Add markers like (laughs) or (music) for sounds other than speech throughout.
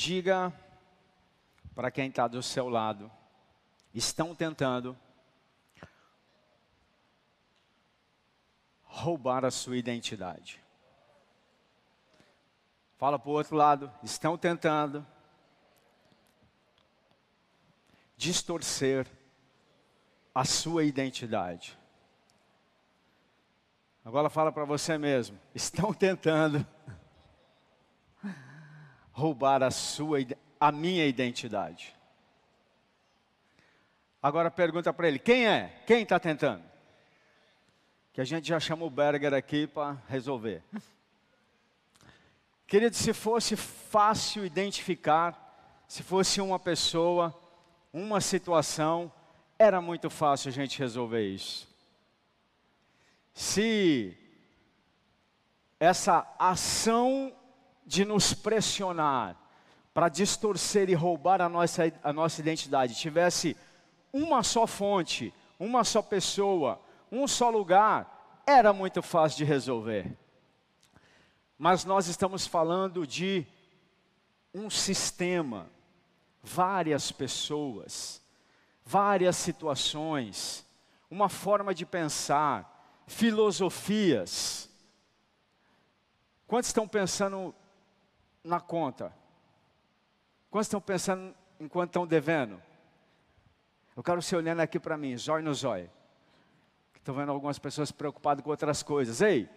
Diga para quem está do seu lado, estão tentando roubar a sua identidade. Fala para o outro lado, estão tentando distorcer a sua identidade. Agora fala para você mesmo, estão tentando roubar a sua a minha identidade. Agora pergunta para ele, quem é? Quem está tentando? Que a gente já chama o Berger aqui para resolver. Querido, se fosse fácil identificar, se fosse uma pessoa, uma situação, era muito fácil a gente resolver isso. Se essa ação de nos pressionar para distorcer e roubar a nossa, a nossa identidade tivesse uma só fonte, uma só pessoa, um só lugar, era muito fácil de resolver. Mas nós estamos falando de um sistema, várias pessoas, várias situações, uma forma de pensar, filosofias. Quantos estão pensando na conta? Quantos estão pensando enquanto estão devendo? Eu quero você olhando aqui para mim, zóio no zóio. Estou vendo algumas pessoas preocupadas com outras coisas. Ei,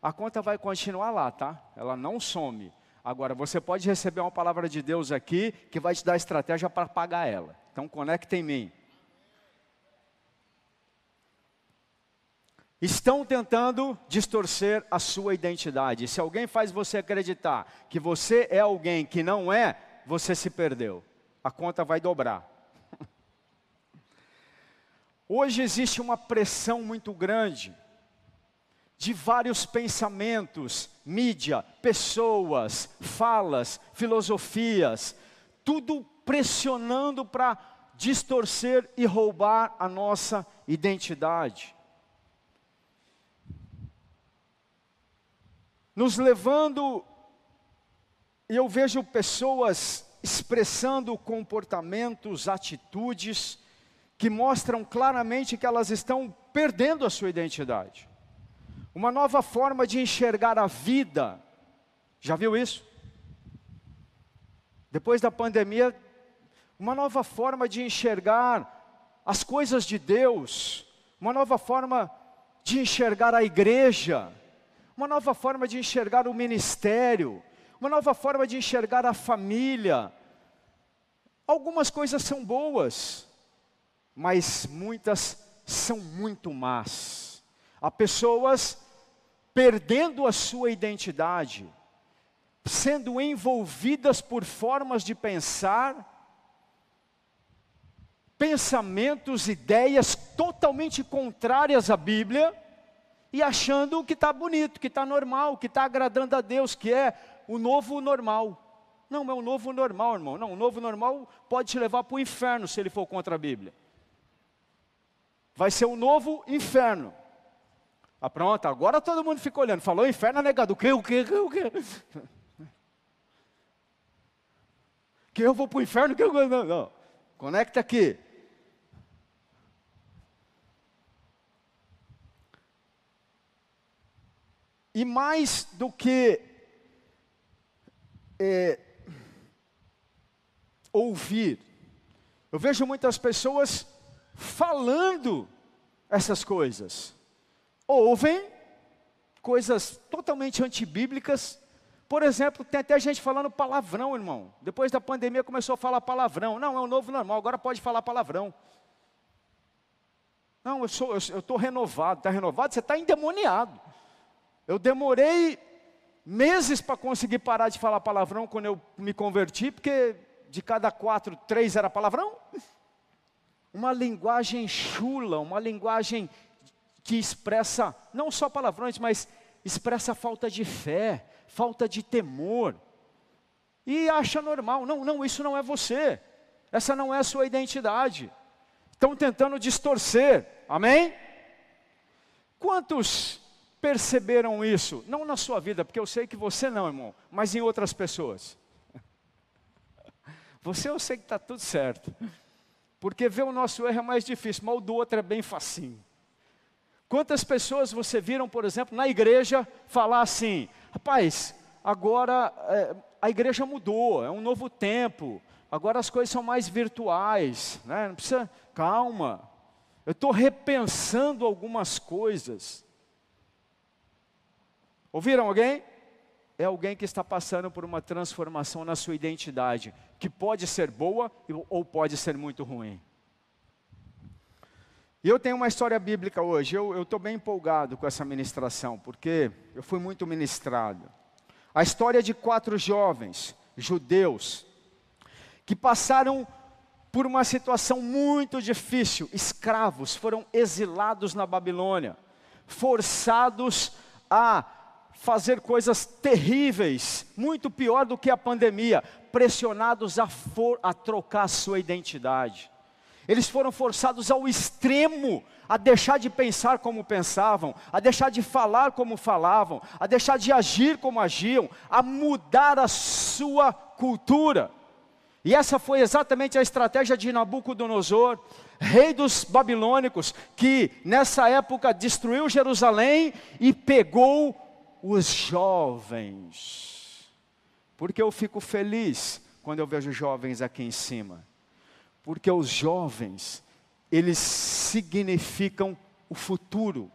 a conta vai continuar lá, tá? Ela não some. Agora, você pode receber uma palavra de Deus aqui que vai te dar estratégia para pagar ela. Então, conecta em mim. Estão tentando distorcer a sua identidade. Se alguém faz você acreditar que você é alguém que não é, você se perdeu. A conta vai dobrar. (laughs) Hoje existe uma pressão muito grande de vários pensamentos, mídia, pessoas, falas, filosofias, tudo pressionando para distorcer e roubar a nossa identidade. Nos levando, e eu vejo pessoas expressando comportamentos, atitudes, que mostram claramente que elas estão perdendo a sua identidade uma nova forma de enxergar a vida. Já viu isso? Depois da pandemia, uma nova forma de enxergar as coisas de Deus, uma nova forma de enxergar a igreja, uma nova forma de enxergar o ministério, uma nova forma de enxergar a família. Algumas coisas são boas, mas muitas são muito más. Há pessoas perdendo a sua identidade, sendo envolvidas por formas de pensar, pensamentos, ideias totalmente contrárias à Bíblia, e achando que está bonito, que está normal, que está agradando a Deus, que é o novo normal. Não, é o novo normal, irmão. Não, o novo normal pode te levar para o inferno se ele for contra a Bíblia. Vai ser o novo inferno. Ah, pronto, agora todo mundo fica olhando. Falou inferno, negado. O que, o que, o que? (laughs) Que eu vou para o inferno? Que eu... Não, não. Conecta aqui. E mais do que é, ouvir, eu vejo muitas pessoas falando essas coisas ouvem coisas totalmente antibíblicas. Por exemplo, tem até gente falando palavrão, irmão. Depois da pandemia começou a falar palavrão. Não, é o novo normal, agora pode falar palavrão. Não, eu sou, eu estou renovado. Está renovado? Você está endemoniado. Eu demorei meses para conseguir parar de falar palavrão quando eu me converti, porque de cada quatro, três era palavrão. Uma linguagem chula, uma linguagem que expressa não só palavrões, mas expressa falta de fé, falta de temor. E acha normal, não, não, isso não é você. Essa não é a sua identidade. Estão tentando distorcer. Amém? Quantos perceberam isso? Não na sua vida, porque eu sei que você não, irmão, mas em outras pessoas. (laughs) Você eu sei que está tudo certo. Porque ver o nosso erro é mais difícil, mas o do outro é bem facinho. Quantas pessoas você viram, por exemplo, na igreja falar assim: rapaz, agora é, a igreja mudou, é um novo tempo, agora as coisas são mais virtuais, né? não precisa, calma, eu estou repensando algumas coisas. Ouviram alguém? É alguém que está passando por uma transformação na sua identidade, que pode ser boa ou pode ser muito ruim. E eu tenho uma história bíblica hoje, eu estou bem empolgado com essa ministração, porque eu fui muito ministrado. A história de quatro jovens judeus que passaram por uma situação muito difícil, escravos, foram exilados na Babilônia, forçados a fazer coisas terríveis, muito pior do que a pandemia, pressionados a, for, a trocar a sua identidade. Eles foram forçados ao extremo a deixar de pensar como pensavam, a deixar de falar como falavam, a deixar de agir como agiam, a mudar a sua cultura. E essa foi exatamente a estratégia de Nabucodonosor, rei dos babilônicos, que nessa época destruiu Jerusalém e pegou os jovens. Porque eu fico feliz quando eu vejo jovens aqui em cima. Porque os jovens, eles significam o futuro,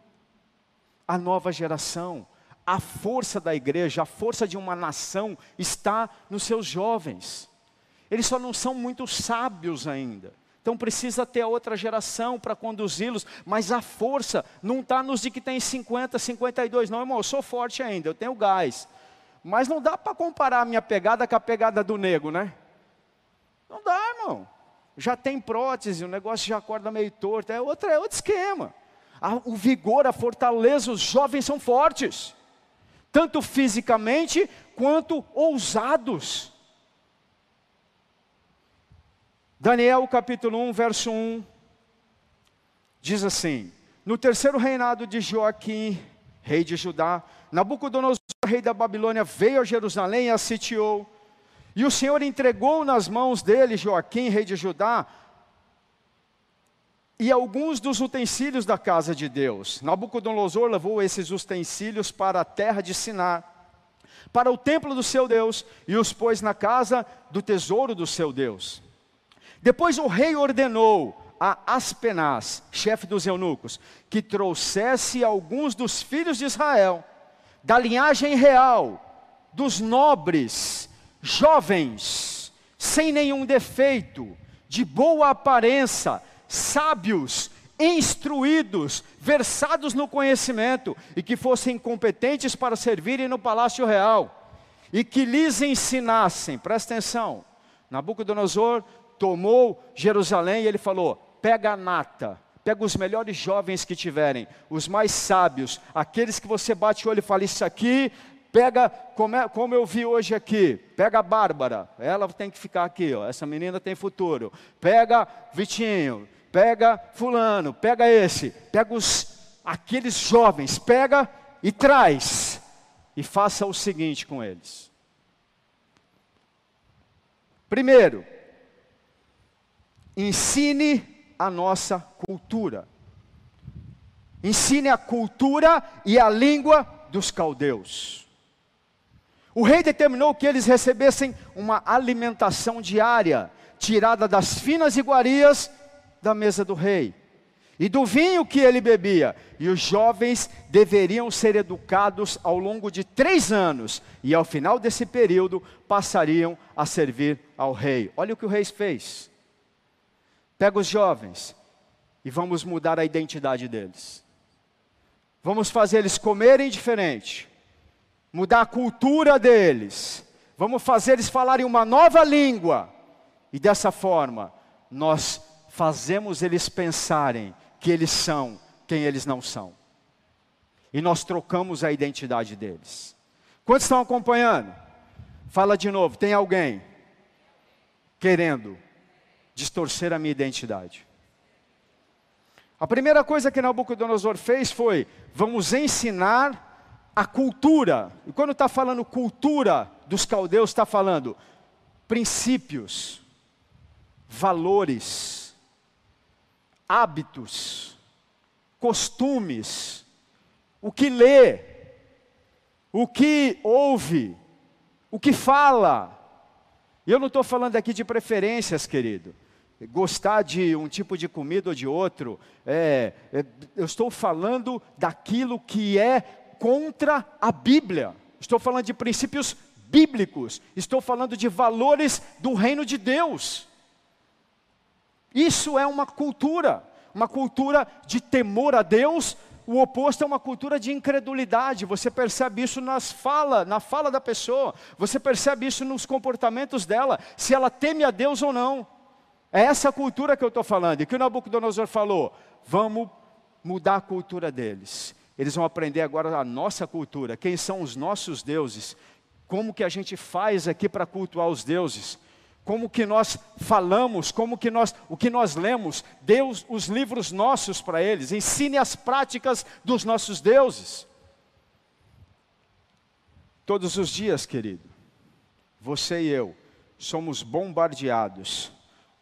a nova geração. A força da igreja, a força de uma nação está nos seus jovens. Eles só não são muito sábios ainda. Então precisa ter a outra geração para conduzi-los, mas a força não está nos de que tem 50, 52, não, irmão, eu sou forte ainda, eu tenho gás. Mas não dá para comparar a minha pegada com a pegada do nego, né? Não dá, irmão. Já tem prótese, o negócio já acorda meio torto, é outro, é outro esquema. o vigor, a fortaleza, os jovens são fortes, tanto fisicamente quanto ousados. Daniel capítulo 1, verso 1, diz assim: No terceiro reinado de Joaquim, rei de Judá, Nabucodonosor, rei da Babilônia, veio a Jerusalém e a sitiou. E o Senhor entregou nas mãos dele, Joaquim, rei de Judá, e alguns dos utensílios da casa de Deus. Nabucodonosor levou esses utensílios para a terra de Sinar, para o templo do seu Deus, e os pôs na casa do tesouro do seu Deus. Depois o rei ordenou a Aspenaz, chefe dos eunucos, que trouxesse alguns dos filhos de Israel, da linhagem real, dos nobres, jovens, sem nenhum defeito, de boa aparência, sábios, instruídos, versados no conhecimento, e que fossem competentes para servirem no palácio real, e que lhes ensinassem, presta atenção, Nabucodonosor tomou Jerusalém e ele falou: pega a nata, pega os melhores jovens que tiverem, os mais sábios, aqueles que você bate o olho e fala: Isso aqui, pega, como, é, como eu vi hoje aqui, pega a Bárbara, ela tem que ficar aqui, ó, essa menina tem futuro. Pega Vitinho, pega Fulano, pega esse, pega os, aqueles jovens, pega e traz, e faça o seguinte com eles. Primeiro, ensine a nossa cultura. Ensine a cultura e a língua dos caldeus. O rei determinou que eles recebessem uma alimentação diária, tirada das finas iguarias da mesa do rei, e do vinho que ele bebia. E os jovens deveriam ser educados ao longo de três anos, e ao final desse período passariam a servir ao rei. Olha o que o rei fez. Pega os jovens e vamos mudar a identidade deles. Vamos fazer eles comerem diferente, mudar a cultura deles, vamos fazer eles falarem uma nova língua, e dessa forma, nós fazemos eles pensarem que eles são quem eles não são. E nós trocamos a identidade deles. Quantos estão acompanhando? Fala de novo, tem alguém querendo distorcer a minha identidade. A primeira coisa que Nabucodonosor fez foi: vamos ensinar a cultura. E quando está falando cultura dos caldeus, está falando princípios, valores, hábitos, costumes, o que lê, o que ouve, o que fala. E eu não estou falando aqui de preferências, querido. Gostar de um tipo de comida ou de outro. É, é, eu estou falando daquilo que é contra a Bíblia. Estou falando de princípios bíblicos. Estou falando de valores do reino de Deus. Isso é uma cultura, uma cultura de temor a Deus. O oposto é uma cultura de incredulidade. Você percebe isso nas fala, na fala da pessoa. Você percebe isso nos comportamentos dela, se ela teme a Deus ou não. É essa cultura que eu estou falando. E que o Nabucodonosor falou: vamos mudar a cultura deles. Eles vão aprender agora a nossa cultura, quem são os nossos deuses, como que a gente faz aqui para cultuar os deuses, como que nós falamos, como que nós, o que nós lemos, Deus, os livros nossos para eles, ensine as práticas dos nossos deuses. Todos os dias, querido, você e eu somos bombardeados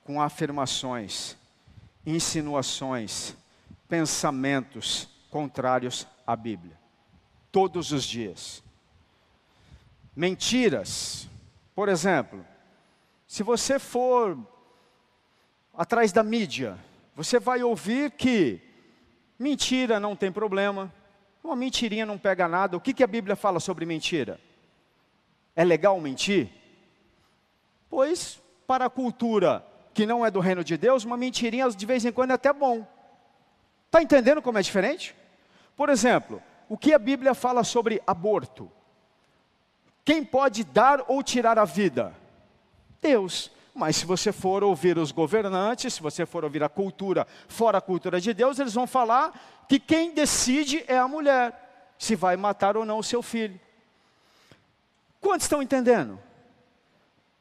com afirmações, insinuações, pensamentos, contrários à Bíblia. Todos os dias. Mentiras. Por exemplo, se você for atrás da mídia, você vai ouvir que mentira não tem problema, uma mentirinha não pega nada. O que, que a Bíblia fala sobre mentira? É legal mentir? Pois, para a cultura que não é do reino de Deus, uma mentirinha de vez em quando é até bom. Está entendendo como é diferente? Por exemplo, o que a Bíblia fala sobre aborto? Quem pode dar ou tirar a vida? Deus. Mas se você for ouvir os governantes, se você for ouvir a cultura fora a cultura de Deus, eles vão falar que quem decide é a mulher, se vai matar ou não o seu filho. Quantos estão entendendo?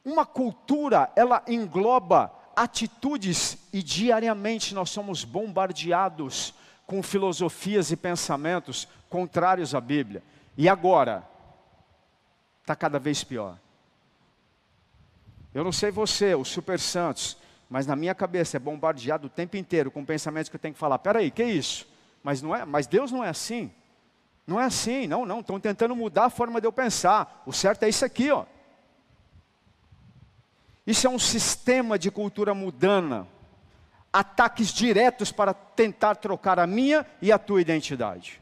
Uma cultura, ela engloba atitudes e diariamente nós somos bombardeados com filosofias e pensamentos contrários à Bíblia. E agora, está cada vez pior. Eu não sei você, os super santos, mas na minha cabeça é bombardeado o tempo inteiro com pensamentos que eu tenho que falar, peraí, que isso? Mas não é, mas Deus não é assim. Não é assim, não, não, estão tentando mudar a forma de eu pensar. O certo é isso aqui, ó. Isso é um sistema de cultura mudana ataques diretos para tentar trocar a minha e a tua identidade.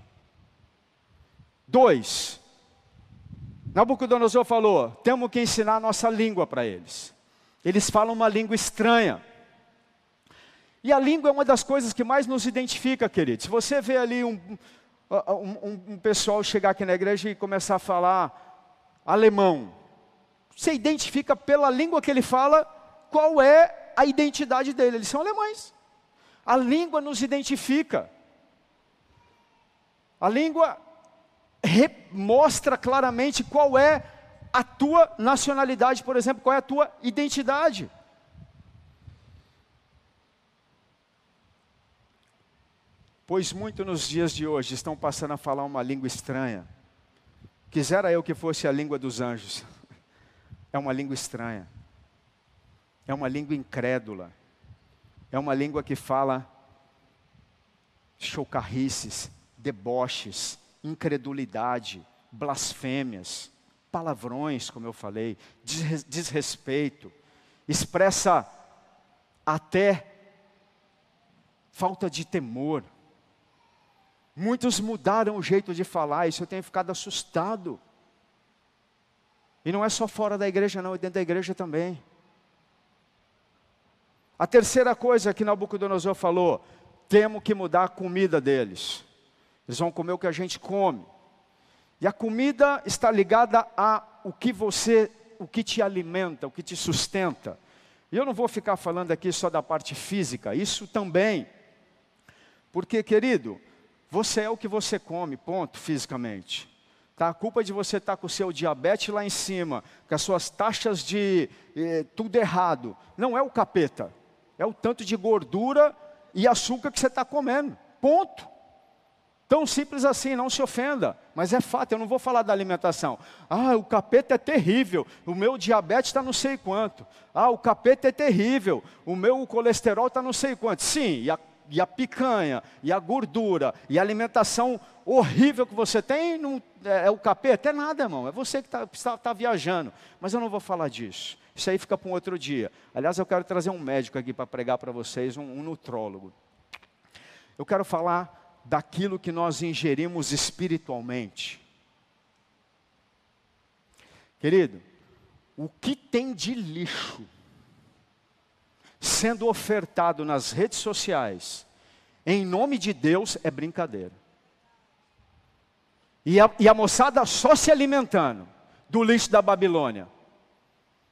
Dois, Nabucodonosor falou: temos que ensinar a nossa língua para eles. Eles falam uma língua estranha. E a língua é uma das coisas que mais nos identifica, querido. Se você vê ali um, um, um pessoal chegar aqui na igreja e começar a falar alemão, você identifica pela língua que ele fala qual é a identidade dele, eles são alemães. A língua nos identifica. A língua mostra claramente qual é a tua nacionalidade, por exemplo, qual é a tua identidade. Pois muito nos dias de hoje estão passando a falar uma língua estranha. Quisera eu que fosse a língua dos anjos. É uma língua estranha é uma língua incrédula, é uma língua que fala chocarrices, deboches, incredulidade, blasfêmias, palavrões, como eu falei, desrespeito, expressa até falta de temor. Muitos mudaram o jeito de falar, isso eu tenho ficado assustado. E não é só fora da igreja, não, é dentro da igreja também. A terceira coisa que Nabucodonosor falou: temos que mudar a comida deles. Eles vão comer o que a gente come. E a comida está ligada a o que você, o que te alimenta, o que te sustenta. E eu não vou ficar falando aqui só da parte física, isso também. Porque, querido, você é o que você come, ponto, fisicamente. Tá? A culpa de você estar tá com o seu diabetes lá em cima, com as suas taxas de eh, tudo errado, não é o capeta é o tanto de gordura e açúcar que você está comendo. Ponto. Tão simples assim, não se ofenda. Mas é fato, eu não vou falar da alimentação. Ah, o capeta é terrível. O meu diabetes está não sei quanto. Ah, o capeta é terrível. O meu colesterol está não sei quanto. Sim, e a, e a, picanha, e a gordura, e a alimentação horrível que você tem, não, é, é, o capeta? É nada, irmão. É você que está tá, tá viajando. Mas eu não vou falar disso. Isso aí fica para um outro dia. Aliás, eu quero trazer um médico aqui para pregar para vocês, um, um nutrólogo. Eu quero falar daquilo que nós ingerimos espiritualmente. Querido, o que tem de lixo sendo ofertado nas redes sociais, em nome de Deus, é brincadeira. E a, e a moçada só se alimentando do lixo da Babilônia,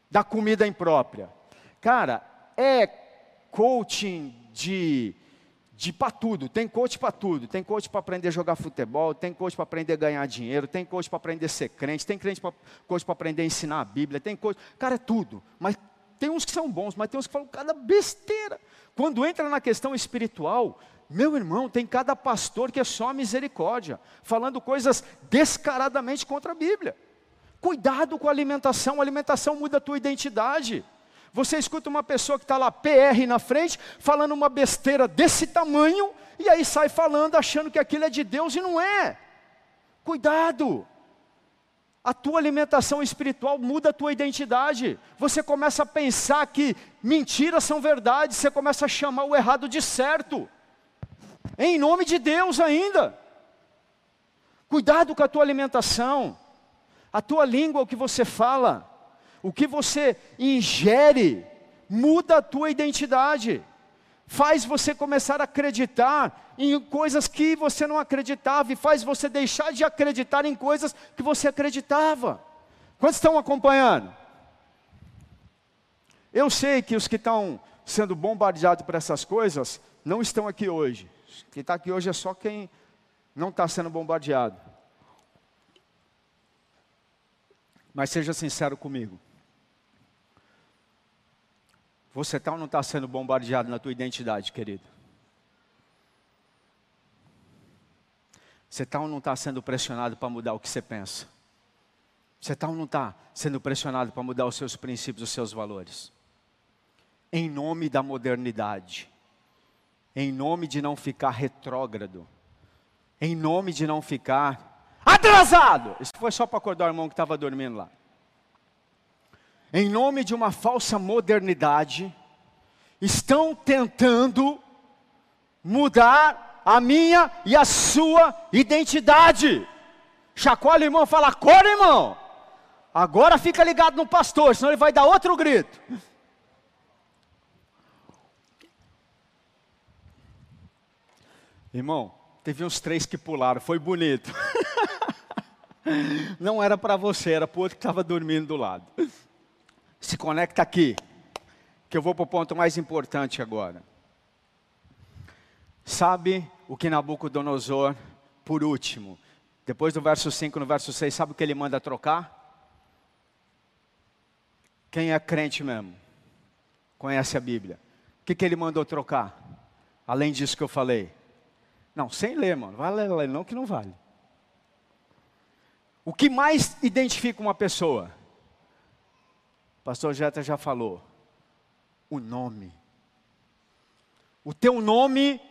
da comida imprópria. Cara, é coaching de de para tudo, tem coach para tudo, tem coach para aprender a jogar futebol, tem coach para aprender a ganhar dinheiro, tem coach para aprender a ser crente, tem crente pra, coach para aprender a ensinar a Bíblia, tem coach, cara, é tudo, mas tem uns que são bons, mas tem uns que falam cada besteira. Quando entra na questão espiritual, meu irmão, tem cada pastor que é só misericórdia, falando coisas descaradamente contra a Bíblia. Cuidado com a alimentação, a alimentação muda a tua identidade. Você escuta uma pessoa que está lá, PR na frente, falando uma besteira desse tamanho, e aí sai falando, achando que aquilo é de Deus e não é. Cuidado! A tua alimentação espiritual muda a tua identidade. Você começa a pensar que mentiras são verdades, você começa a chamar o errado de certo. Em nome de Deus ainda. Cuidado com a tua alimentação. A tua língua, o que você fala o que você ingere muda a tua identidade. Faz você começar a acreditar em coisas que você não acreditava e faz você deixar de acreditar em coisas que você acreditava. Quantos estão acompanhando? Eu sei que os que estão sendo bombardeados por essas coisas não estão aqui hoje. Quem está aqui hoje é só quem não está sendo bombardeado. Mas seja sincero comigo. Você está ou não está sendo bombardeado na tua identidade, querido? Você está ou não está sendo pressionado para mudar o que você pensa? Você está ou não está sendo pressionado para mudar os seus princípios, os seus valores? Em nome da modernidade, em nome de não ficar retrógrado, em nome de não ficar atrasado. Isso foi só para acordar o irmão que estava dormindo lá em nome de uma falsa modernidade, estão tentando mudar a minha e a sua identidade. Chacoalha o irmão fala: Acorda, irmão. Agora fica ligado no pastor, senão ele vai dar outro grito. Irmão, teve uns três que pularam, foi bonito. (laughs) Não era para você, era para o outro que estava dormindo do lado. Se conecta aqui, que eu vou para o ponto mais importante agora. Sabe o que Nabucodonosor, por último, depois do verso 5 no verso 6, sabe o que ele manda trocar? Quem é crente mesmo, conhece a Bíblia. O que, que ele mandou trocar? Além disso que eu falei. Não, sem ler, mano. Vai ler, não que não vale. O que mais identifica uma pessoa? pastor Jeta já falou, o nome. O teu nome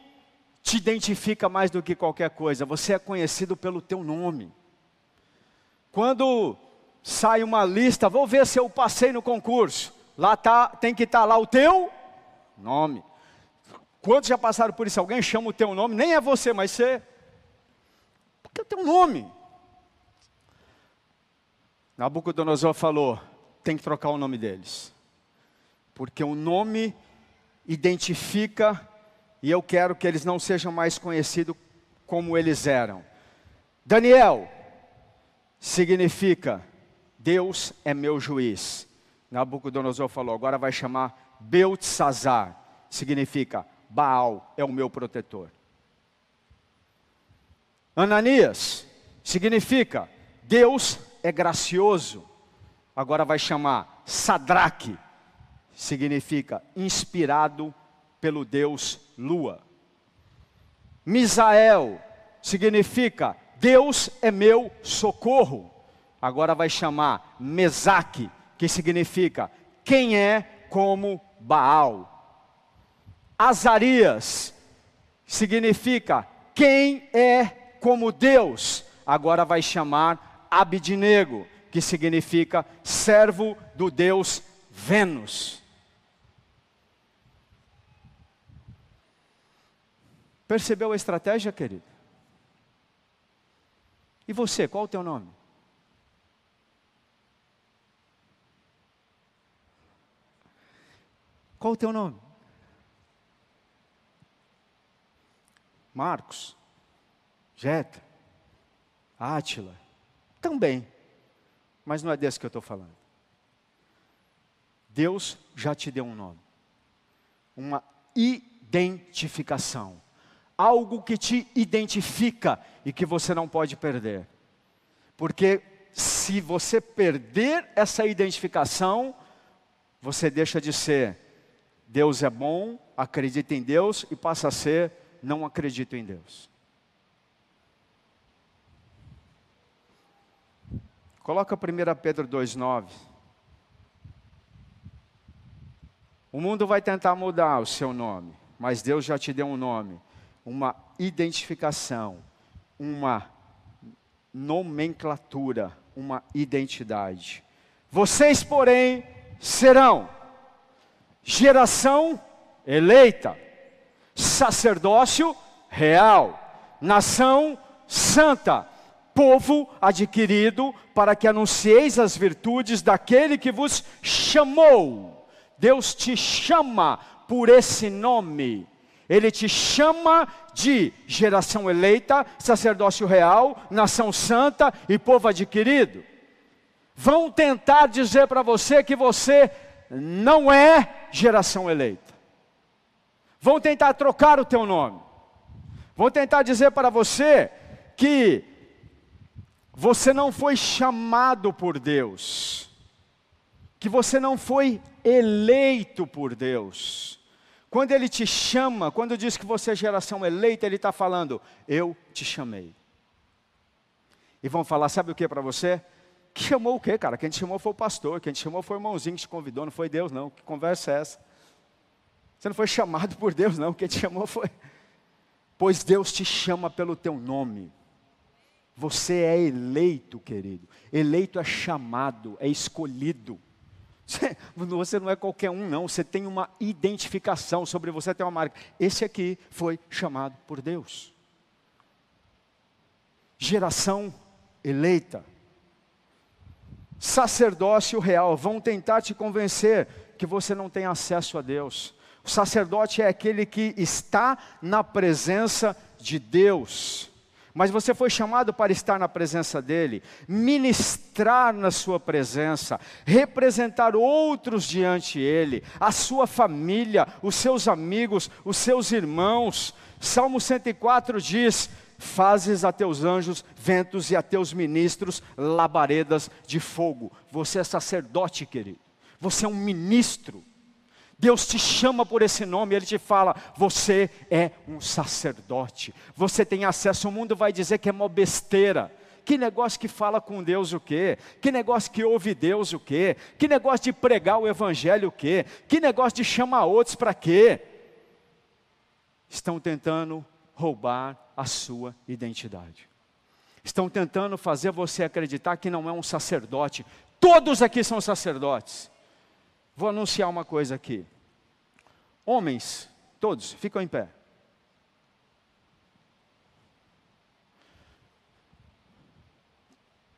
te identifica mais do que qualquer coisa, você é conhecido pelo teu nome. Quando sai uma lista, vou ver se eu passei no concurso, lá tá, tem que estar tá lá o teu nome. Quantos já passaram por isso? Alguém chama o teu nome, nem é você, mas você. Porque é o teu nome. Nabucodonosor falou: tem que trocar o nome deles. Porque o nome identifica e eu quero que eles não sejam mais conhecidos como eles eram. Daniel significa Deus é meu juiz. Nabucodonosor falou, agora vai chamar Beltzazar, significa Baal é o meu protetor. Ananias significa Deus é gracioso agora vai chamar Sadraque, significa inspirado pelo Deus Lua. Misael significa Deus é meu socorro. Agora vai chamar Mesaque, que significa quem é como Baal. Azarias significa quem é como Deus. Agora vai chamar Abidnego, que significa servo do Deus Vênus. Percebeu a estratégia, querido? E você, qual o teu nome? Qual o teu nome? Marcos, Jeta, Átila, também. Mas não é desse que eu estou falando. Deus já te deu um nome, uma identificação, algo que te identifica e que você não pode perder. Porque se você perder essa identificação, você deixa de ser Deus é bom, acredita em Deus e passa a ser não acredito em Deus. Coloca 1 Pedro 2,9. O mundo vai tentar mudar o seu nome, mas Deus já te deu um nome, uma identificação, uma nomenclatura, uma identidade. Vocês, porém, serão geração eleita, sacerdócio real, nação santa, povo adquirido para que anuncieis as virtudes daquele que vos chamou. Deus te chama por esse nome. Ele te chama de geração eleita, sacerdócio real, nação santa e povo adquirido. Vão tentar dizer para você que você não é geração eleita. Vão tentar trocar o teu nome. Vão tentar dizer para você que você não foi chamado por Deus. Que você não foi eleito por Deus. Quando Ele te chama, quando diz que você é geração eleita, Ele está falando, eu te chamei. E vão falar, sabe o que para você? Que chamou o quê, cara? Quem te chamou foi o pastor, quem te chamou foi o irmãozinho que te convidou, não foi Deus, não. Que conversa é essa? Você não foi chamado por Deus, não. Quem te chamou foi. Pois Deus te chama pelo teu nome. Você é eleito, querido. Eleito é chamado, é escolhido. Você não é qualquer um, não. Você tem uma identificação sobre você, tem uma marca. Esse aqui foi chamado por Deus. Geração eleita sacerdócio real, vão tentar te convencer que você não tem acesso a Deus. O sacerdote é aquele que está na presença de Deus. Mas você foi chamado para estar na presença dEle, ministrar na Sua presença, representar outros diante dEle, a sua família, os seus amigos, os seus irmãos. Salmo 104 diz: fazes a teus anjos ventos e a teus ministros labaredas de fogo. Você é sacerdote, querido. Você é um ministro. Deus te chama por esse nome, Ele te fala: você é um sacerdote. Você tem acesso. O mundo vai dizer que é uma besteira. Que negócio que fala com Deus o quê? Que negócio que ouve Deus o quê? Que negócio de pregar o Evangelho o quê? Que negócio de chamar outros para quê? Estão tentando roubar a sua identidade. Estão tentando fazer você acreditar que não é um sacerdote. Todos aqui são sacerdotes. Vou anunciar uma coisa aqui. Homens, todos, ficam em pé.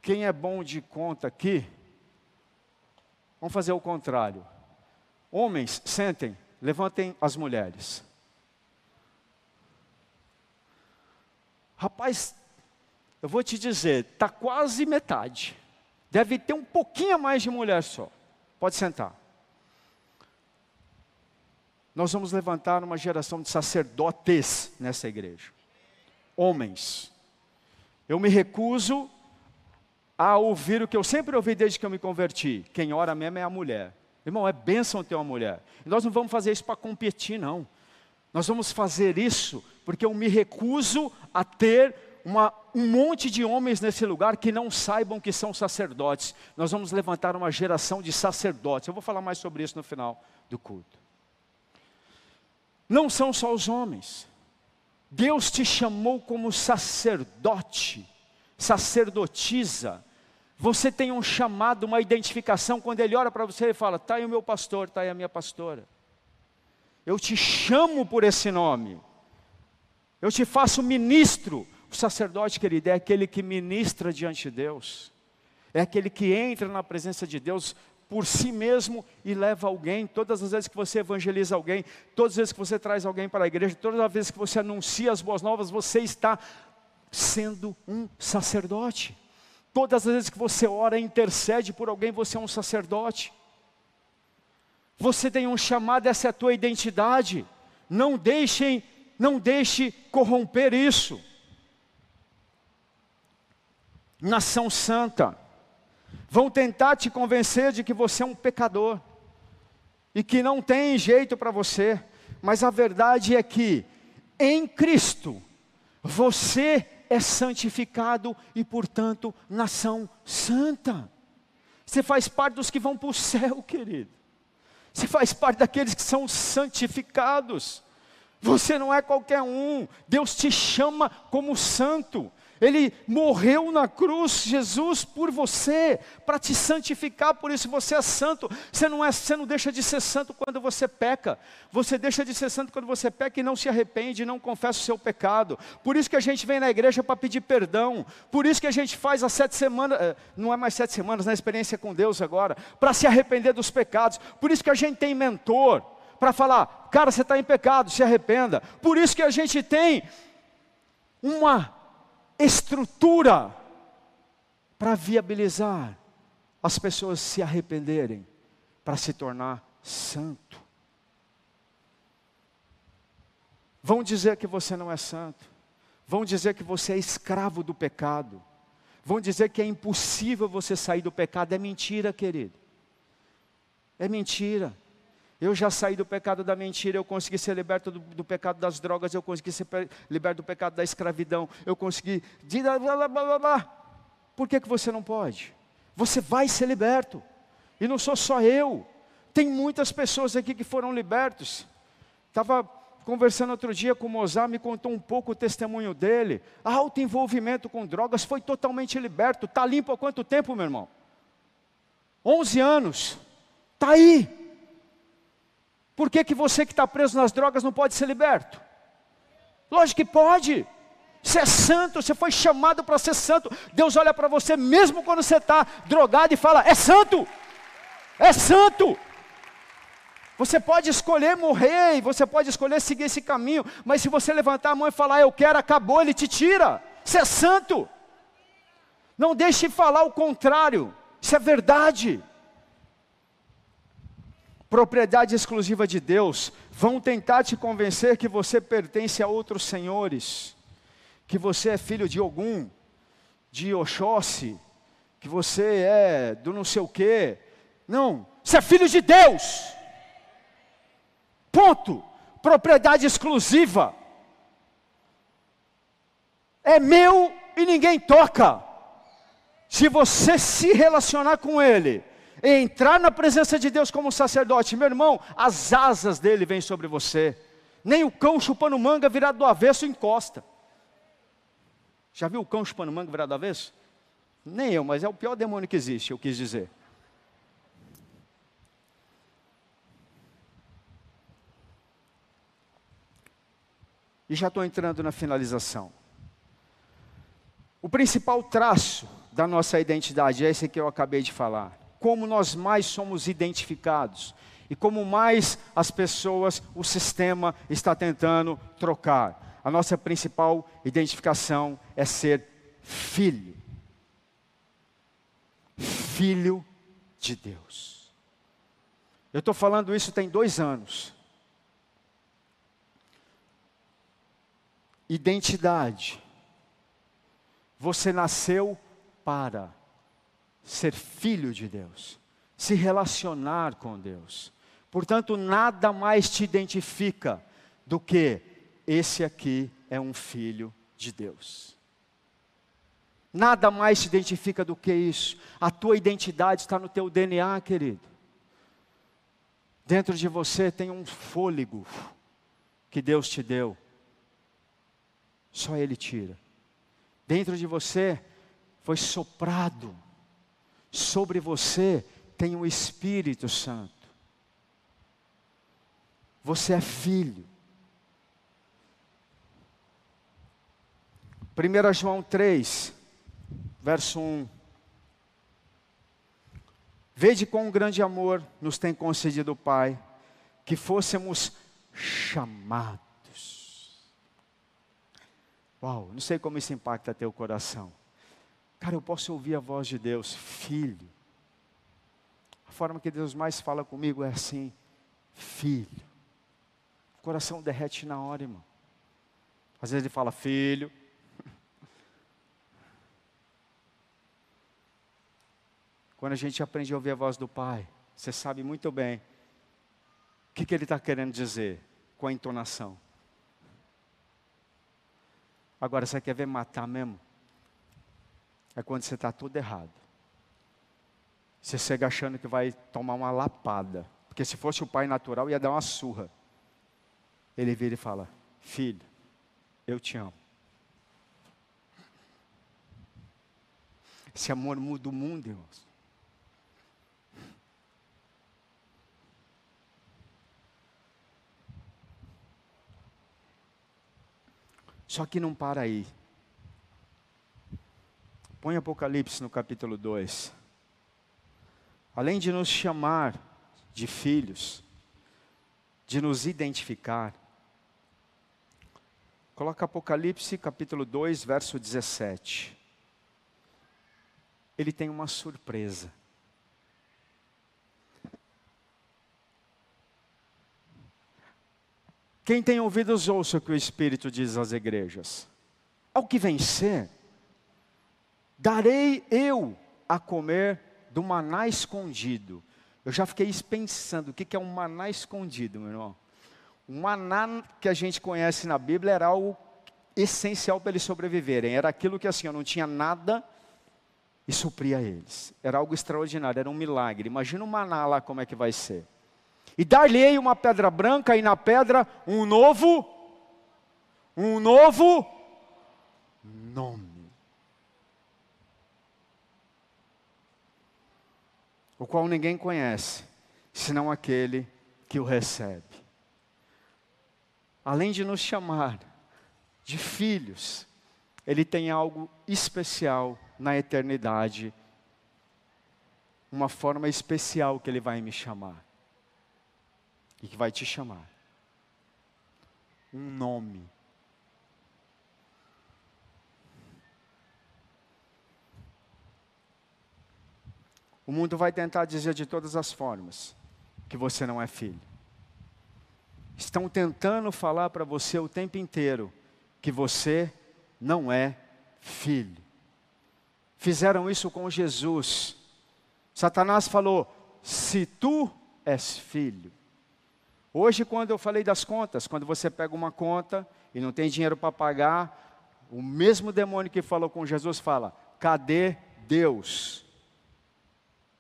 Quem é bom de conta aqui, vamos fazer o contrário. Homens, sentem, levantem as mulheres. Rapaz, eu vou te dizer, está quase metade. Deve ter um pouquinho a mais de mulher só. Pode sentar. Nós vamos levantar uma geração de sacerdotes nessa igreja. Homens. Eu me recuso a ouvir o que eu sempre ouvi desde que eu me converti. Quem ora mesmo é a mulher. Irmão, é bênção ter uma mulher. Nós não vamos fazer isso para competir, não. Nós vamos fazer isso porque eu me recuso a ter uma, um monte de homens nesse lugar que não saibam que são sacerdotes. Nós vamos levantar uma geração de sacerdotes. Eu vou falar mais sobre isso no final do culto. Não são só os homens. Deus te chamou como sacerdote, sacerdotisa. Você tem um chamado, uma identificação. Quando Ele olha para você e fala: Está aí o meu pastor, está aí a minha pastora. Eu te chamo por esse nome. Eu te faço ministro. O sacerdote, querido, é aquele que ministra diante de Deus. É aquele que entra na presença de Deus por si mesmo e leva alguém. Todas as vezes que você evangeliza alguém, todas as vezes que você traz alguém para a igreja, todas as vezes que você anuncia as boas novas, você está sendo um sacerdote. Todas as vezes que você ora e intercede por alguém, você é um sacerdote. Você tem um chamado, essa é a tua identidade. Não deixem não deixe corromper isso. Nação santa, vão tentar te convencer de que você é um pecador e que não tem jeito para você, mas a verdade é que em Cristo você é santificado e, portanto, nação santa. Você faz parte dos que vão para o céu, querido. Você faz parte daqueles que são santificados. Você não é qualquer um. Deus te chama como santo. Ele morreu na cruz, Jesus, por você, para te santificar, por isso você é santo. Você não, é, você não deixa de ser santo quando você peca. Você deixa de ser santo quando você peca e não se arrepende, não confessa o seu pecado. Por isso que a gente vem na igreja para pedir perdão. Por isso que a gente faz as sete semanas, eh, não é mais sete semanas, na experiência com Deus agora, para se arrepender dos pecados. Por isso que a gente tem mentor para falar, cara, você está em pecado, se arrependa. Por isso que a gente tem uma estrutura para viabilizar as pessoas se arrependerem, para se tornar santo. Vão dizer que você não é santo, vão dizer que você é escravo do pecado, vão dizer que é impossível você sair do pecado. É mentira, querido. É mentira. Eu já saí do pecado da mentira, eu consegui ser liberto do, do pecado das drogas, eu consegui ser liberto do pecado da escravidão, eu consegui. Por que, que você não pode? Você vai ser liberto. E não sou só eu. Tem muitas pessoas aqui que foram libertos. Estava conversando outro dia com o Mozart, me contou um pouco o testemunho dele. Alto envolvimento com drogas, foi totalmente liberto. Está limpo há quanto tempo, meu irmão? 11 anos. Está aí. Por que, que você que está preso nas drogas não pode ser liberto? Lógico que pode. Você é santo, você foi chamado para ser santo. Deus olha para você mesmo quando você está drogado e fala: é santo, é santo. Você pode escolher morrer você pode escolher seguir esse caminho, mas se você levantar a mão e falar eu quero, acabou, ele te tira. Você é santo. Não deixe falar o contrário. Isso é verdade propriedade exclusiva de Deus, vão tentar te convencer que você pertence a outros senhores, que você é filho de algum, de Oxóssi, que você é do não sei o quê. Não, você é filho de Deus. Ponto. Propriedade exclusiva. É meu e ninguém toca. Se você se relacionar com Ele, entrar na presença de Deus como sacerdote, meu irmão, as asas dele vêm sobre você. Nem o cão chupando manga virado do avesso encosta. Já viu o cão chupando manga virado do avesso? Nem eu, mas é o pior demônio que existe, eu quis dizer. E já estou entrando na finalização. O principal traço da nossa identidade é esse que eu acabei de falar como nós mais somos identificados e como mais as pessoas, o sistema está tentando trocar. A nossa principal identificação é ser filho. Filho de Deus. Eu estou falando isso tem dois anos. Identidade. Você nasceu para ser filho de Deus, se relacionar com Deus. Portanto, nada mais te identifica do que esse aqui é um filho de Deus. Nada mais se identifica do que isso. A tua identidade está no teu DNA, querido. Dentro de você tem um fôlego que Deus te deu. Só Ele tira. Dentro de você foi soprado. Sobre você tem o Espírito Santo. Você é filho. 1 João 3, verso 1. Vede quão grande amor nos tem concedido o Pai, que fôssemos chamados. Uau, não sei como isso impacta teu coração. Cara, eu posso ouvir a voz de Deus, filho. A forma que Deus mais fala comigo é assim, filho. O coração derrete na hora, irmão. Às vezes ele fala, filho. (laughs) Quando a gente aprende a ouvir a voz do Pai, você sabe muito bem o que, que ele está querendo dizer com a entonação. Agora, você quer ver matar mesmo? É quando você está tudo errado. Você chega achando que vai tomar uma lapada. Porque se fosse o pai natural, ia dar uma surra. Ele vira e fala: Filho, eu te amo. Esse amor muda o mundo, irmãos. Só que não para aí. Põe Apocalipse no capítulo 2. Além de nos chamar de filhos, de nos identificar, coloca Apocalipse capítulo 2, verso 17. Ele tem uma surpresa. Quem tem ouvidos, ouça o que o Espírito diz às igrejas. Ao que vencer, darei eu a comer do maná escondido. Eu já fiquei pensando, o que é um maná escondido, meu irmão? O maná que a gente conhece na Bíblia era algo essencial para eles sobreviverem. Era aquilo que assim, eu não tinha nada e supria eles. Era algo extraordinário, era um milagre. Imagina o maná lá como é que vai ser. E dar-lhe uma pedra branca e na pedra um novo, um novo nome. O qual ninguém conhece, senão aquele que o recebe. Além de nos chamar de filhos, ele tem algo especial na eternidade, uma forma especial que ele vai me chamar e que vai te chamar. Um nome. O mundo vai tentar dizer de todas as formas que você não é filho. Estão tentando falar para você o tempo inteiro que você não é filho. Fizeram isso com Jesus. Satanás falou: se tu és filho, Hoje, quando eu falei das contas, quando você pega uma conta e não tem dinheiro para pagar, o mesmo demônio que falou com Jesus fala: cadê Deus?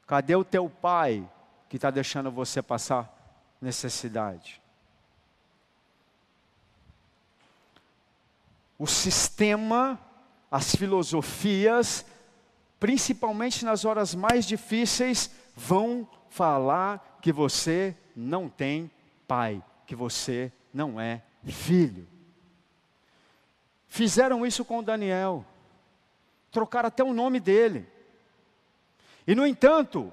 Cadê o teu pai que está deixando você passar necessidade? O sistema, as filosofias, principalmente nas horas mais difíceis, vão falar que você não tem pai, que você não é filho. Fizeram isso com Daniel, trocaram até o nome dele. E no entanto,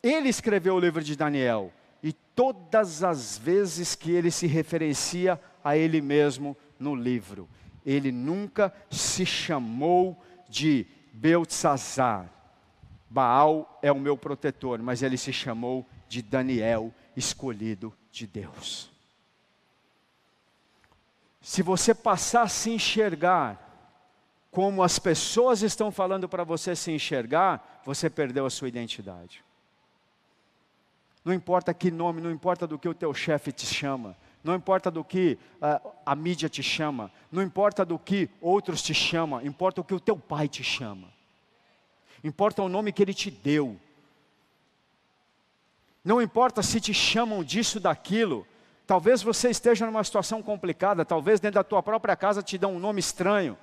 ele escreveu o livro de Daniel, e todas as vezes que ele se referencia a ele mesmo no livro, ele nunca se chamou de Beltzazar. Baal é o meu protetor, mas ele se chamou de Daniel, escolhido de Deus. Se você passar a se enxergar como as pessoas estão falando para você se enxergar, você perdeu a sua identidade. Não importa que nome, não importa do que o teu chefe te chama, não importa do que uh, a mídia te chama, não importa do que outros te chamam, importa o que o teu pai te chama, importa o nome que ele te deu. Não importa se te chamam disso, daquilo, talvez você esteja numa situação complicada, talvez dentro da tua própria casa te dão um nome estranho.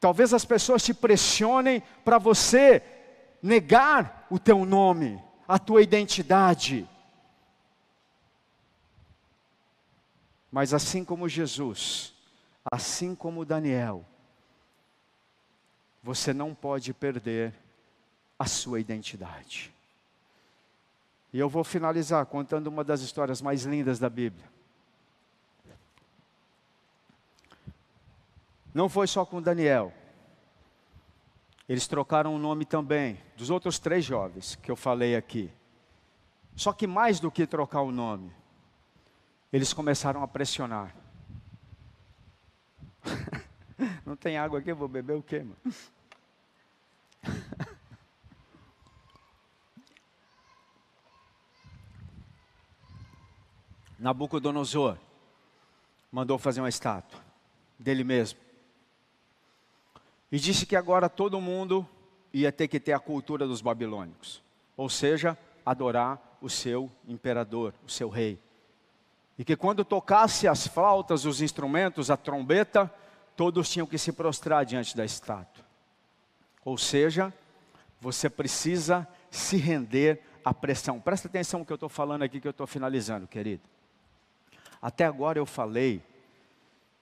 Talvez as pessoas te pressionem para você negar o teu nome, a tua identidade. Mas assim como Jesus, assim como Daniel, você não pode perder a sua identidade. E eu vou finalizar contando uma das histórias mais lindas da Bíblia. Não foi só com Daniel. Eles trocaram o nome também dos outros três jovens que eu falei aqui. Só que mais do que trocar o nome, eles começaram a pressionar. (laughs) Não tem água aqui, eu vou beber o quê, mano? (laughs) Nabucodonosor mandou fazer uma estátua dele mesmo. E disse que agora todo mundo ia ter que ter a cultura dos babilônicos, ou seja, adorar o seu imperador, o seu rei. E que quando tocasse as flautas, os instrumentos, a trombeta, todos tinham que se prostrar diante da estátua. Ou seja, você precisa se render à pressão. Presta atenção no que eu estou falando aqui, que eu estou finalizando, querido. Até agora eu falei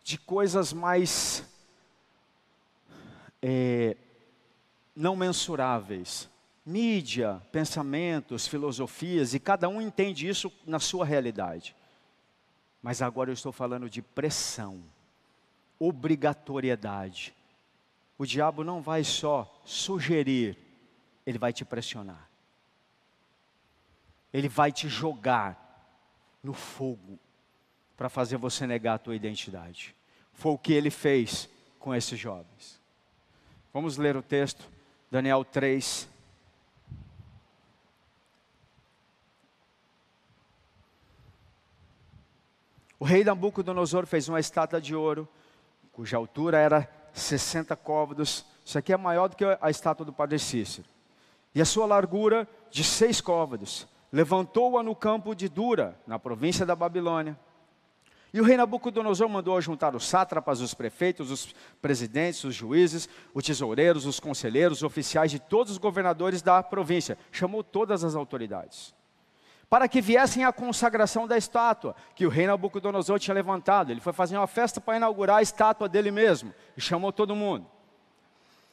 de coisas mais é, não mensuráveis. Mídia, pensamentos, filosofias, e cada um entende isso na sua realidade. Mas agora eu estou falando de pressão, obrigatoriedade. O diabo não vai só sugerir, ele vai te pressionar. Ele vai te jogar no fogo para fazer você negar a tua identidade. Foi o que ele fez com esses jovens. Vamos ler o texto, Daniel 3. O rei Nabucodonosor fez uma estátua de ouro, cuja altura era 60 côvados. Isso aqui é maior do que a estátua do Padre Cícero. E a sua largura de seis côvados. Levantou-a no campo de Dura, na província da Babilônia. E o rei Nabucodonosor mandou juntar os sátrapas, os prefeitos, os presidentes, os juízes, os tesoureiros, os conselheiros, os oficiais de todos os governadores da província. Chamou todas as autoridades. Para que viessem à consagração da estátua que o rei Nabucodonosor tinha levantado. Ele foi fazer uma festa para inaugurar a estátua dele mesmo. E chamou todo mundo.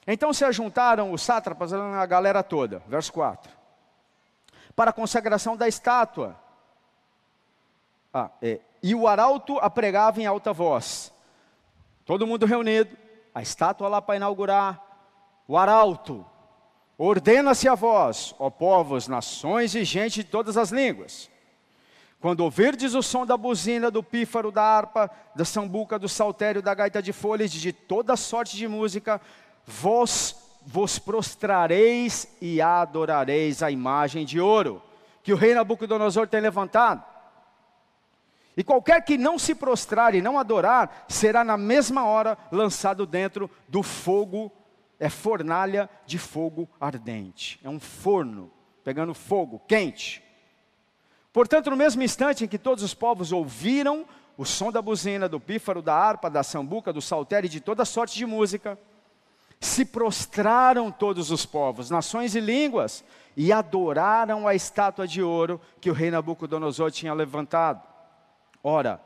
Então se ajuntaram os sátrapas, a galera toda. Verso 4. Para a consagração da estátua. Ah, é, e o arauto a pregava em alta voz. Todo mundo reunido, a estátua lá para inaugurar. O arauto, ordena-se a vós, ó povos, nações e gente de todas as línguas. Quando ouvirdes o som da buzina, do pífaro, da harpa, da sambuca, do saltério, da gaita de folhas, de toda sorte de música, vós vos prostrareis e adorareis a imagem de ouro que o rei Nabucodonosor tem levantado. E qualquer que não se prostrar e não adorar, será na mesma hora lançado dentro do fogo, é fornalha de fogo ardente. É um forno pegando fogo quente. Portanto, no mesmo instante em que todos os povos ouviram o som da buzina, do pífaro, da harpa, da sambuca, do saltério e de toda sorte de música, se prostraram todos os povos, nações e línguas, e adoraram a estátua de ouro que o rei Nabucodonosor tinha levantado. Ora,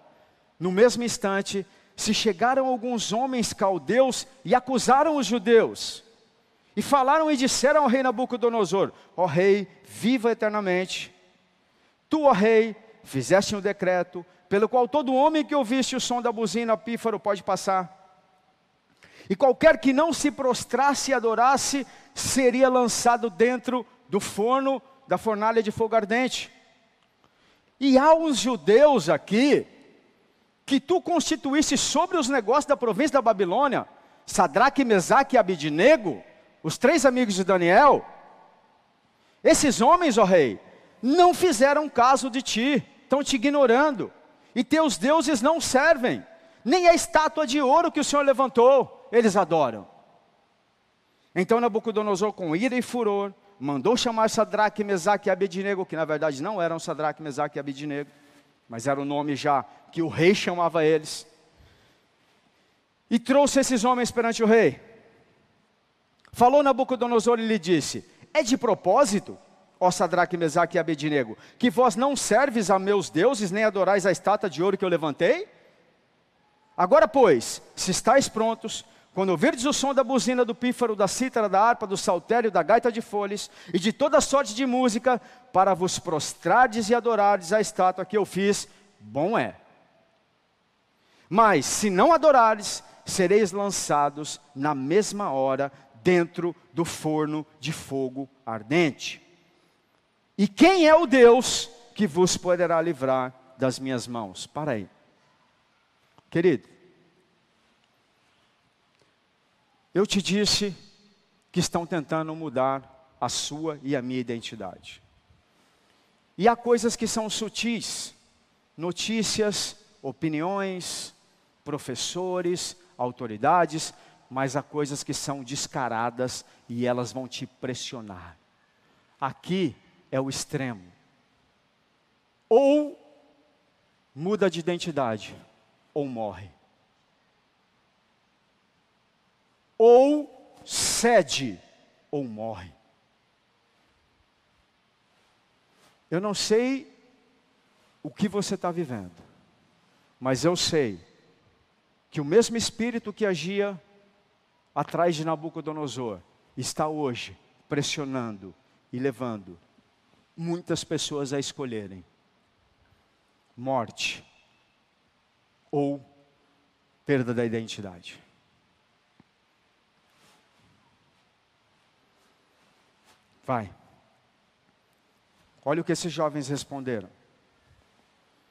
no mesmo instante, se chegaram alguns homens caldeus e acusaram os judeus. E falaram e disseram ao rei Nabucodonosor: Ó rei, viva eternamente. Tu, ó rei, fizeste um decreto, pelo qual todo homem que ouvisse o som da buzina pífaro pode passar. E qualquer que não se prostrasse e adorasse, seria lançado dentro do forno da fornalha de fogo ardente. E há uns judeus aqui que tu constituísse sobre os negócios da província da Babilônia, Sadraque, Mesaque e Abidinego, os três amigos de Daniel. Esses homens, ó rei, não fizeram caso de ti, estão te ignorando, e teus deuses não servem, nem a estátua de ouro que o Senhor levantou, eles adoram. Então Nabucodonosor, com ira e furor, mandou chamar Sadraque, Mesaque e Abednego, que na verdade não eram Sadraque, Mesaque e Abednego, mas era o nome já que o rei chamava eles. E trouxe esses homens perante o rei. Falou Nabucodonosor e lhe disse: É de propósito, ó Sadraque, Mesaque e Abednego, que vós não serves a meus deuses, nem adorais a estátua de ouro que eu levantei? Agora, pois, se estáis prontos, quando ouvirdes o som da buzina, do pífaro, da cítara, da harpa, do saltério, da gaita de folhas e de toda sorte de música, para vos prostrardes e adorardes a estátua que eu fiz, bom é. Mas, se não adorares, sereis lançados na mesma hora dentro do forno de fogo ardente. E quem é o Deus que vos poderá livrar das minhas mãos? Para aí. Querido, eu te disse que estão tentando mudar a sua e a minha identidade. E há coisas que são sutis, notícias, opiniões, professores, autoridades, mas há coisas que são descaradas e elas vão te pressionar. Aqui é o extremo. Ou muda de identidade, ou morre. Ou cede, ou morre. Eu não sei o que você está vivendo, mas eu sei que o mesmo espírito que agia atrás de Nabucodonosor está hoje pressionando e levando muitas pessoas a escolherem morte ou perda da identidade. Vai. Olha o que esses jovens responderam.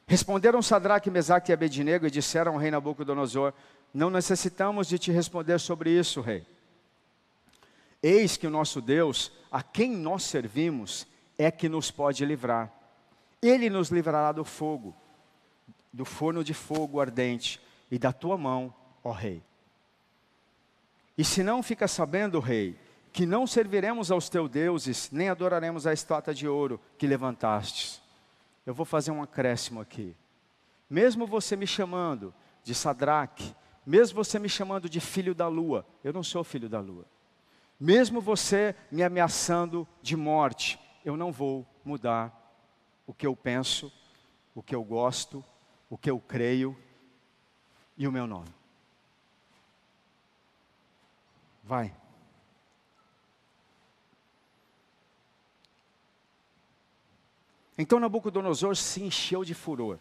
Responderam Sadraque, Mesaque e Abednego e disseram ao rei Nabucodonosor: Não necessitamos de te responder sobre isso, rei. Eis que o nosso Deus, a quem nós servimos, é que nos pode livrar. Ele nos livrará do fogo, do forno de fogo ardente e da tua mão, ó rei. E se não fica sabendo, rei, que não serviremos aos teus deuses, nem adoraremos a estátua de ouro que levantastes eu vou fazer um acréscimo aqui. Mesmo você me chamando de Sadraque, mesmo você me chamando de filho da lua, eu não sou filho da lua. Mesmo você me ameaçando de morte, eu não vou mudar o que eu penso, o que eu gosto, o que eu creio e o meu nome. Vai. Então Nabucodonosor se encheu de furor.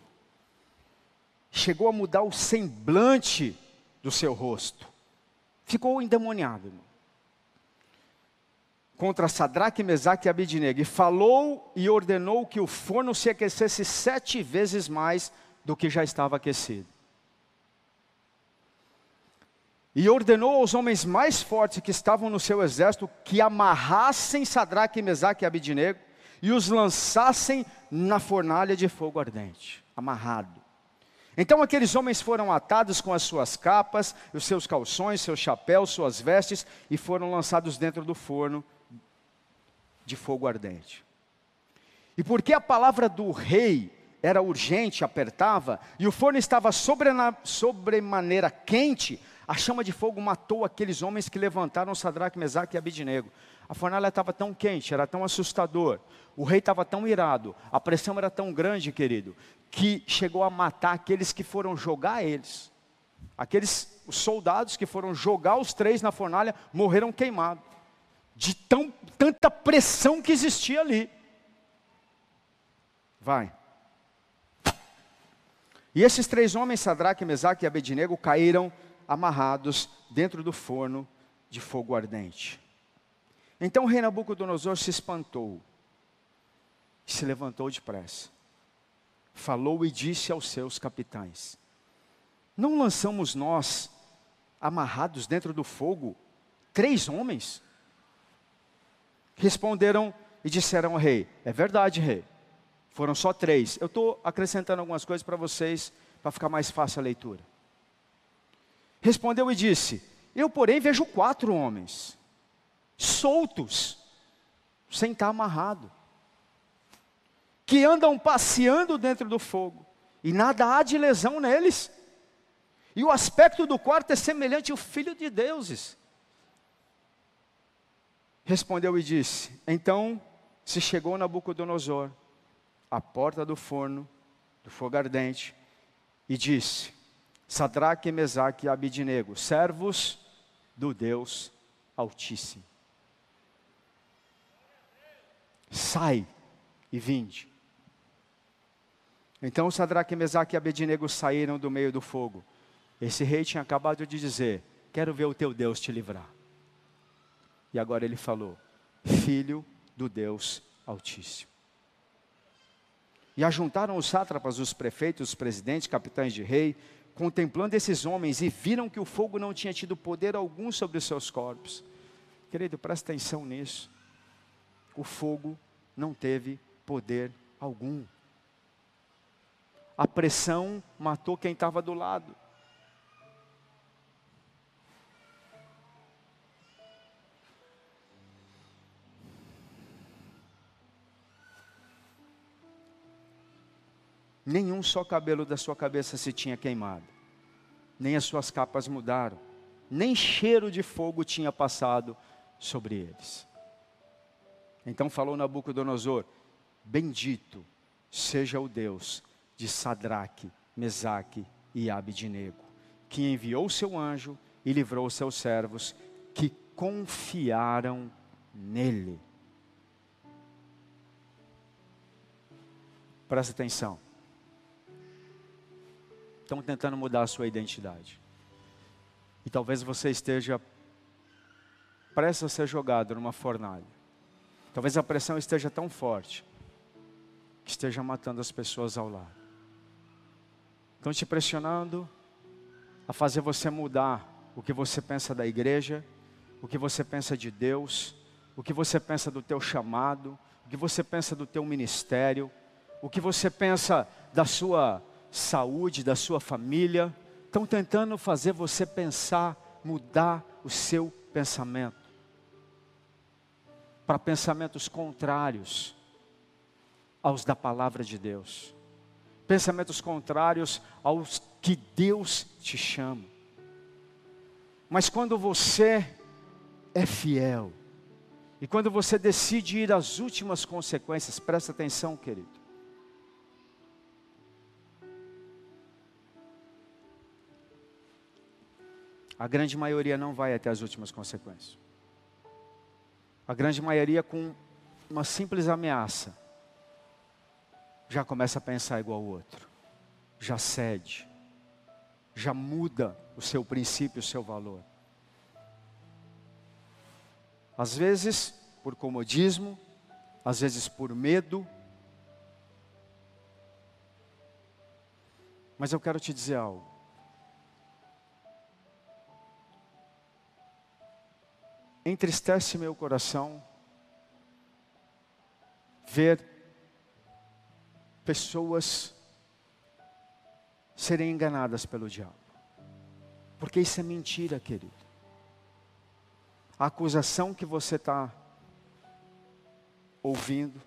Chegou a mudar o semblante do seu rosto. Ficou endemoniado. Irmão. Contra Sadraque, Mesaque e Abidnego. E falou e ordenou que o forno se aquecesse sete vezes mais do que já estava aquecido. E ordenou aos homens mais fortes que estavam no seu exército que amarrassem Sadraque, Mesaque e Abidnego e os lançassem na fornalha de fogo ardente, amarrado. Então aqueles homens foram atados com as suas capas, os seus calções, seus chapéus, suas vestes, e foram lançados dentro do forno de fogo ardente. E porque a palavra do rei era urgente, apertava, e o forno estava sobremaneira quente, a chama de fogo matou aqueles homens que levantaram Sadraque, Mesaque e Abidnego. A fornalha estava tão quente, era tão assustador. O rei estava tão irado, a pressão era tão grande, querido, que chegou a matar aqueles que foram jogar eles. Aqueles os soldados que foram jogar os três na fornalha morreram queimados. De tão, tanta pressão que existia ali. Vai. E esses três homens, Sadraque, Mesaque e Abednego, caíram amarrados dentro do forno de fogo ardente. Então o rei Nabucodonosor se espantou e se levantou depressa. Falou e disse aos seus capitães: Não lançamos nós, amarrados dentro do fogo, três homens? Responderam e disseram ao rei: É verdade, rei. Foram só três. Eu estou acrescentando algumas coisas para vocês, para ficar mais fácil a leitura. Respondeu e disse: Eu, porém, vejo quatro homens, soltos, sem estar amarrado, que andam passeando dentro do fogo, e nada há de lesão neles. E o aspecto do quarto é semelhante ao filho de deuses. Respondeu e disse: Então se chegou Nabucodonosor à porta do forno, do fogo ardente, e disse: Sadraque, Mesaque e Abidinego, servos do Deus Altíssimo. Sai e vinde. Então Sadraque, Mesaque e Abednego saíram do meio do fogo. Esse rei tinha acabado de dizer: Quero ver o teu Deus te livrar. E agora ele falou: Filho do Deus Altíssimo. E ajuntaram os sátrapas, os prefeitos, os presidentes, capitães de rei, contemplando esses homens e viram que o fogo não tinha tido poder algum sobre os seus corpos. Querido, presta atenção nisso. O fogo não teve poder algum. A pressão matou quem estava do lado. nenhum só cabelo da sua cabeça se tinha queimado, nem as suas capas mudaram, nem cheiro de fogo tinha passado sobre eles. Então falou Nabucodonosor: Bendito seja o Deus de Sadraque, Mesaque e Abidnego, que enviou seu anjo e livrou seus servos que confiaram nele. Presta atenção estão tentando mudar a sua identidade. E talvez você esteja prestes a ser jogado numa fornalha. Talvez a pressão esteja tão forte que esteja matando as pessoas ao lado. Estão te pressionando a fazer você mudar o que você pensa da igreja, o que você pensa de Deus, o que você pensa do teu chamado, o que você pensa do teu ministério, o que você pensa da sua saúde da sua família, estão tentando fazer você pensar, mudar o seu pensamento para pensamentos contrários aos da palavra de Deus, pensamentos contrários aos que Deus te chama. Mas quando você é fiel, e quando você decide ir às últimas consequências, presta atenção, querido. a grande maioria não vai até as últimas consequências. A grande maioria, com uma simples ameaça, já começa a pensar igual ao outro, já cede, já muda o seu princípio, o seu valor. Às vezes por comodismo, às vezes por medo. Mas eu quero te dizer algo. Entristece meu coração ver pessoas serem enganadas pelo diabo. Porque isso é mentira, querido. A acusação que você está ouvindo,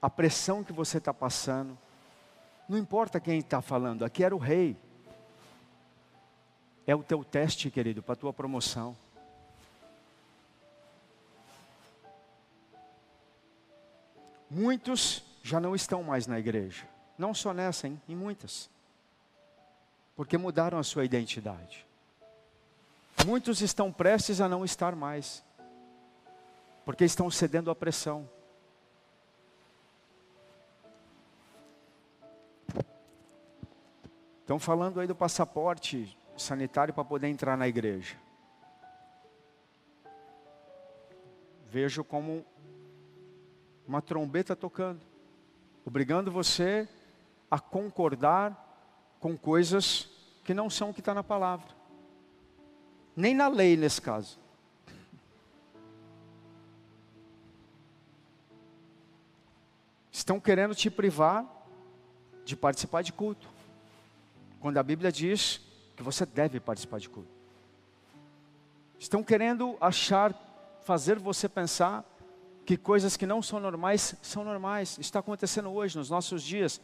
a pressão que você está passando, não importa quem está falando, aqui era o rei. É o teu teste, querido, para a tua promoção. Muitos já não estão mais na igreja. Não só nessa, hein? em muitas. Porque mudaram a sua identidade. Muitos estão prestes a não estar mais. Porque estão cedendo à pressão. Estão falando aí do passaporte sanitário para poder entrar na igreja. Vejo como uma trombeta tocando, obrigando você a concordar com coisas que não são o que está na palavra, nem na lei nesse caso. Estão querendo te privar de participar de culto. Quando a Bíblia diz que você deve participar de culto. Estão querendo achar, fazer você pensar que coisas que não são normais são normais. Está acontecendo hoje, nos nossos dias.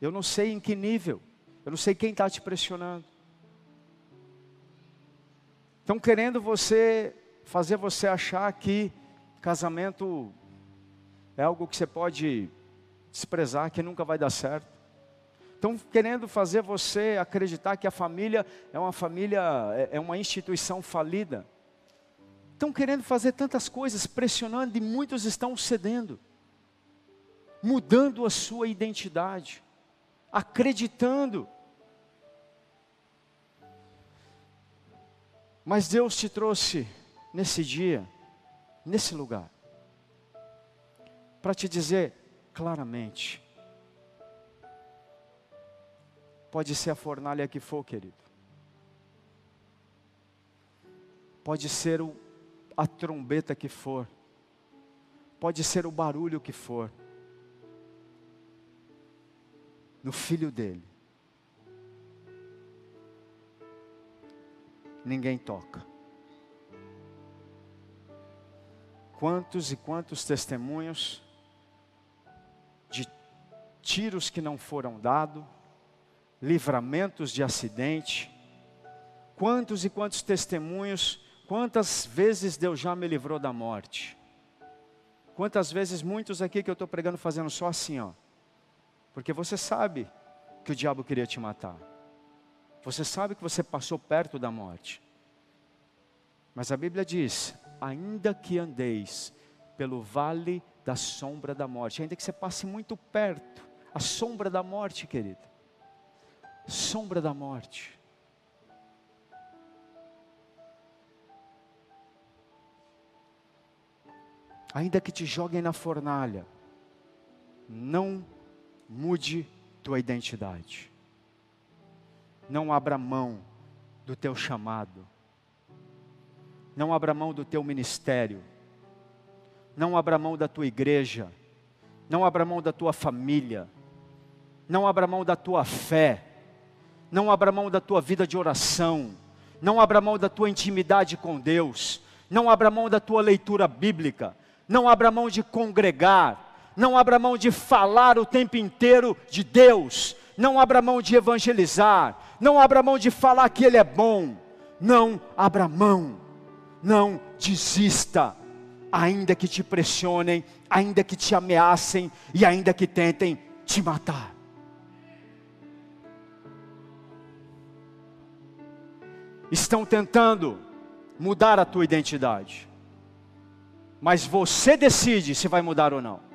Eu não sei em que nível, eu não sei quem está te pressionando. Estão querendo você, fazer você achar que casamento é algo que você pode desprezar, que nunca vai dar certo. Estão querendo fazer você acreditar que a família é uma família, é, é uma instituição falida. Estão querendo fazer tantas coisas, pressionando, e muitos estão cedendo, mudando a sua identidade, acreditando. Mas Deus te trouxe nesse dia, nesse lugar, para te dizer claramente: pode ser a fornalha que for, querido, pode ser o, a trombeta que for, pode ser o barulho que for, no filho dele, ninguém toca. Quantos e quantos testemunhos tiros que não foram dados, livramentos de acidente. Quantos e quantos testemunhos, quantas vezes Deus já me livrou da morte? Quantas vezes muitos aqui que eu estou pregando fazendo só assim, ó. Porque você sabe que o diabo queria te matar. Você sabe que você passou perto da morte. Mas a Bíblia diz: ainda que andeis pelo vale da sombra da morte, ainda que você passe muito perto, a sombra da morte, querido. Sombra da morte. Ainda que te joguem na fornalha, não mude tua identidade. Não abra mão do teu chamado. Não abra mão do teu ministério. Não abra mão da tua igreja. Não abra mão da tua família não abra mão da tua fé, não abra mão da tua vida de oração, não abra mão da tua intimidade com Deus, não abra mão da tua leitura bíblica, não abra mão de congregar, não abra mão de falar o tempo inteiro de Deus, não abra mão de evangelizar, não abra mão de falar que Ele é bom, não abra mão, não desista, ainda que te pressionem, ainda que te ameacem e ainda que tentem te matar. estão tentando mudar a tua identidade. Mas você decide se vai mudar ou não.